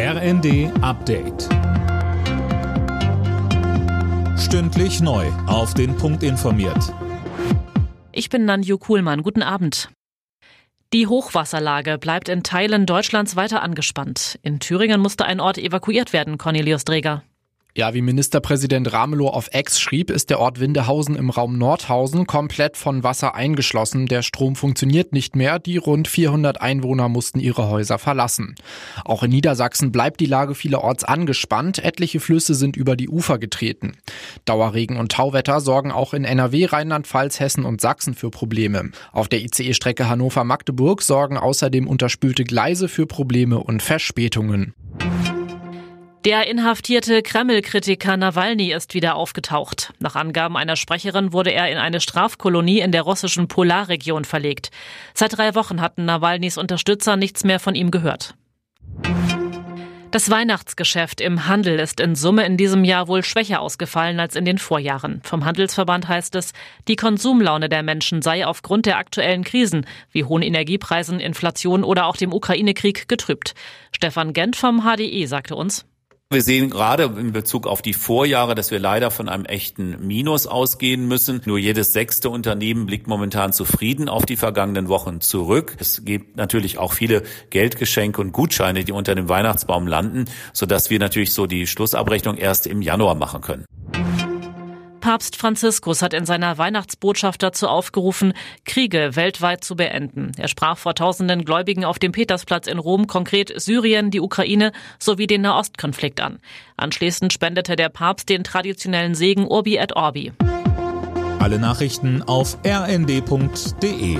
RND Update. Stündlich neu. Auf den Punkt informiert. Ich bin Nanju Kuhlmann. Guten Abend. Die Hochwasserlage bleibt in Teilen Deutschlands weiter angespannt. In Thüringen musste ein Ort evakuiert werden, Cornelius Dreger. Ja, wie Ministerpräsident Ramelow auf Ex schrieb, ist der Ort Windehausen im Raum Nordhausen komplett von Wasser eingeschlossen. Der Strom funktioniert nicht mehr. Die rund 400 Einwohner mussten ihre Häuser verlassen. Auch in Niedersachsen bleibt die Lage vielerorts angespannt. Etliche Flüsse sind über die Ufer getreten. Dauerregen und Tauwetter sorgen auch in NRW, Rheinland-Pfalz, Hessen und Sachsen für Probleme. Auf der ICE-Strecke Hannover-Magdeburg sorgen außerdem unterspülte Gleise für Probleme und Verspätungen. Der inhaftierte Kreml-Kritiker Nawalny ist wieder aufgetaucht. Nach Angaben einer Sprecherin wurde er in eine Strafkolonie in der russischen Polarregion verlegt. Seit drei Wochen hatten Nawalnys Unterstützer nichts mehr von ihm gehört. Das Weihnachtsgeschäft im Handel ist in Summe in diesem Jahr wohl schwächer ausgefallen als in den Vorjahren. Vom Handelsverband heißt es, die Konsumlaune der Menschen sei aufgrund der aktuellen Krisen wie hohen Energiepreisen, Inflation oder auch dem Ukraine-Krieg getrübt. Stefan Gent vom HDE sagte uns, wir sehen gerade in Bezug auf die Vorjahre, dass wir leider von einem echten Minus ausgehen müssen. Nur jedes sechste Unternehmen blickt momentan zufrieden auf die vergangenen Wochen zurück. Es gibt natürlich auch viele Geldgeschenke und Gutscheine, die unter dem Weihnachtsbaum landen, sodass wir natürlich so die Schlussabrechnung erst im Januar machen können. Papst Franziskus hat in seiner Weihnachtsbotschaft dazu aufgerufen, Kriege weltweit zu beenden. Er sprach vor tausenden Gläubigen auf dem Petersplatz in Rom konkret Syrien, die Ukraine sowie den Nahostkonflikt an. Anschließend spendete der Papst den traditionellen Segen Urbi et Orbi. Alle Nachrichten auf rnd.de